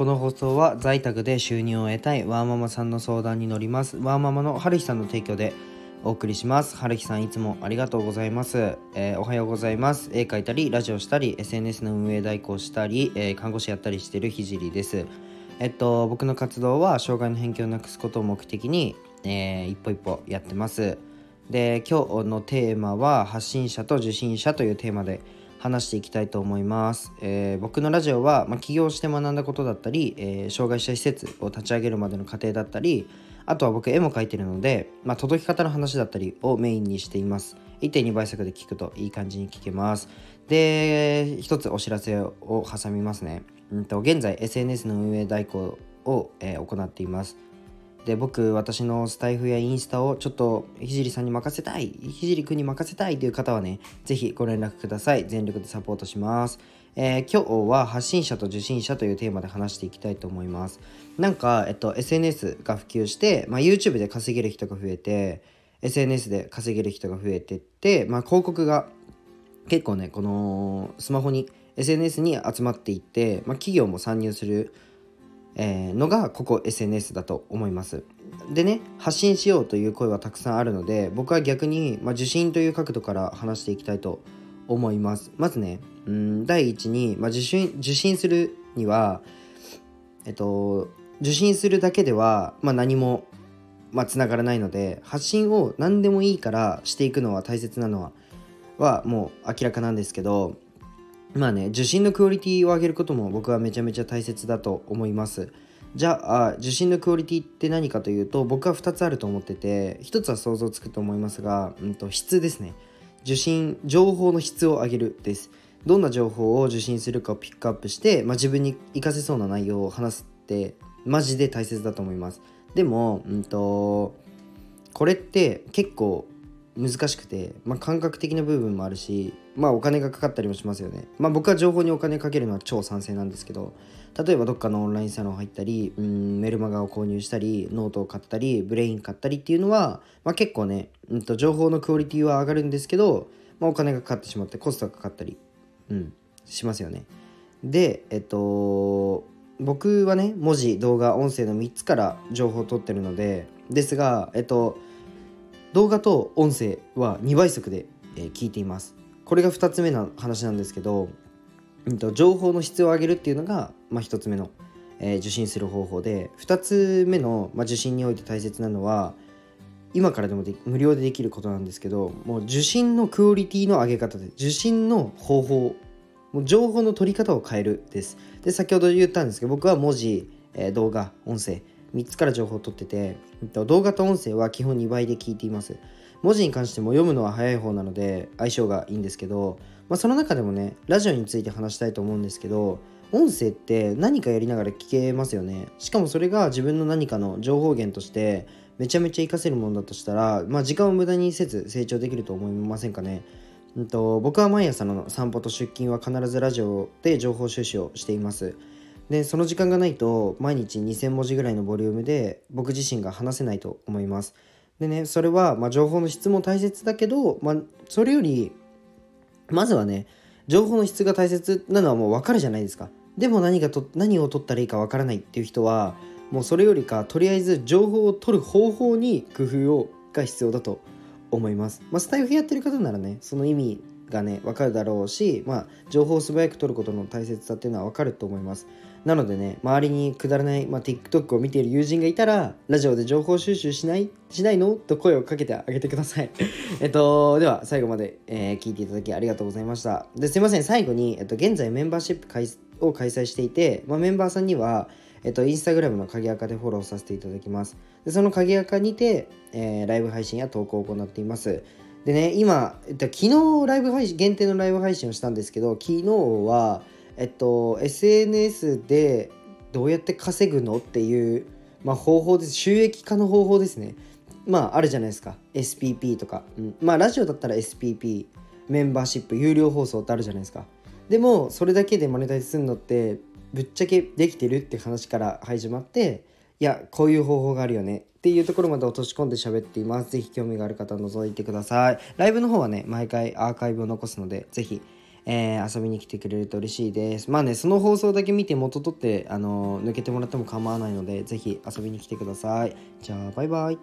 この放送は在宅で収入を得たいワーママさんの相談に乗ります。ワーママの春日さんの提供でお送りします。春日さんいつもありがとうございます、えー、おはようございます。絵描いたりラジオしたり SNS の運営代行したり、えー、看護師やったりしてるひじりです。えっと僕の活動は障害の偏見をなくすことを目的に、えー、一歩一歩やってます。で今日のテーマは発信者と受信者というテーマで話していきたいと思います。えー、僕のラジオは、まあ、起業して学んだことだったり、えー、障害者施設を立ち上げるまでの過程だったり、あとは僕絵も描いてるので、まあ、届き方の話だったりをメインにしています。1.2倍速で聞くといい感じに聞けます。で、一つお知らせを挟みますね。うんと現在 SNS の運営代行を、えー、行っています。で僕私のスタイフやインスタをちょっとひじりさんに任せたいひじりくんに任せたいという方はね是非ご連絡ください。全力でサポートします。えー、今日は発信者と受信者というテーマで話していきたいと思います。なんか、えっと、SNS が普及して、まあ、YouTube で稼げる人が増えて SNS で稼げる人が増えてって、まあ、広告が結構ねこのスマホに SNS に集まっていって、まあ、企業も参入するえー、のがここ SNS だと思います。でね発信しようという声はたくさんあるので僕は逆に、まあ、受信という角度から話していきたいと思います。まずねうん第一に、まあ、受信受信するにはえっと受信するだけでは、まあ、何もまあ、つながらないので発信を何でもいいからしていくのは大切なのははもう明らかなんですけどまあね受信のクオリティを上げることも僕はめちゃめちゃ大切だと思います。じゃあ受信のクオリティって何かというと僕は2つあると思ってて1つは想像つくと思いますが、うんと、質ですね。受信情報の質を上げるです。どんな情報を受信するかをピックアップして、まあ、自分に活かせそうな内容を話すってマジで大切だと思います。でも、うんとこれって結構難しくて、まあ、感覚的な部分もあるしまあお金がかかったりもしますよね。まあ僕は情報にお金かけるのは超賛成なんですけど例えばどっかのオンラインサロン入ったりうんメルマガを購入したりノートを買ったりブレイン買ったりっていうのは、まあ、結構ね、うんと、情報のクオリティは上がるんですけど、まあ、お金がかかってしまってコストがかかったり、うん、しますよね。でえっと僕はね文字動画音声の3つから情報を取ってるのでですがえっと動画と音声は2倍速で、え、聞いています。これが2つ目の話なんですけど、うんと、情報の質を上げるっていうのが、まあ、1つ目の、え、受信する方法で2つ目の、まあ、受信において大切なのは今からでも無料でできることなんですけどもう受信のクオリティの上げ方で受信の方法もう情報の取り方を変えるです。で先ほど言ったんですけど僕は文字、え、動画音声3つから情報を取ってて、動画と音声は基本2倍で聞いています。文字に関しても読むのは早い方なので相性がいいんですけど、まあ、その中でもね、ラジオについて話したいと思うんですけど、音声って何かやりながら聞けますよね。しかもそれが自分の何かの情報源としてめちゃめちゃ活かせるものだとしたら、まあ、時間を無駄にせず成長できると思いませんかね。んと、僕は毎朝の散歩と出勤は必ずラジオで情報収集をしています。でその時間がないと毎日2000文字ぐらいのボリュームで僕自身が話せないと思いますでねそれは、まあ、情報の質も大切だけど、まあ、それよりまずはね情報の質が大切なのはもう分かるじゃないですかでも何がと何を取ったらいいか分からないっていう人はもうそれよりかとりあえず情報を取る方法に工夫をが必要だと思います。まあ、スタイフやってる方ならねその意味がね分かるだろうし、まあ、情報を素早く取ることの大切さっていうのは分かると思います。なのでね、周りにくだらない、まあ、TikTok を見ている友人がいたら、ラジオで情報収集しないしないの？と声をかけてあげてください。えっと、では、最後まで、えー、聞いていただきありがとうございました。ですいません、最後に、えっと、現在メンバーシップを開催していて、まあ、メンバーさんには、えっと、インスタグラムの鍵垢でフォローさせていただきます。でその鍵垢にて、えー、ライブ配信や投稿を行っています。でね、今、えっと、昨日ライブ配信、限定のライブ配信をしたんですけど、昨日は、えっと、SNS でどうやって稼ぐのっていう、まあ、方法です。収益化の方法ですね。まあ、あるじゃないですか。SPP とか。うん、まあ、ラジオだったら SPP、メンバーシップ、有料放送ってあるじゃないですか。でも、それだけでマネタイズするのって、ぶっちゃけできてるって話から始まって、いや、こういう方法があるよねっていうところまで落とし込んで喋っています。ぜひ興味がある方は覗いてください。ライブの方はね、毎回アーカイブを残すので、ぜひえー遊びに来てくれると嬉しいです。まあねその放送だけ見て元取ってあの抜けてもらっても構わないのでぜひ遊びに来てください。じゃあバイバイ。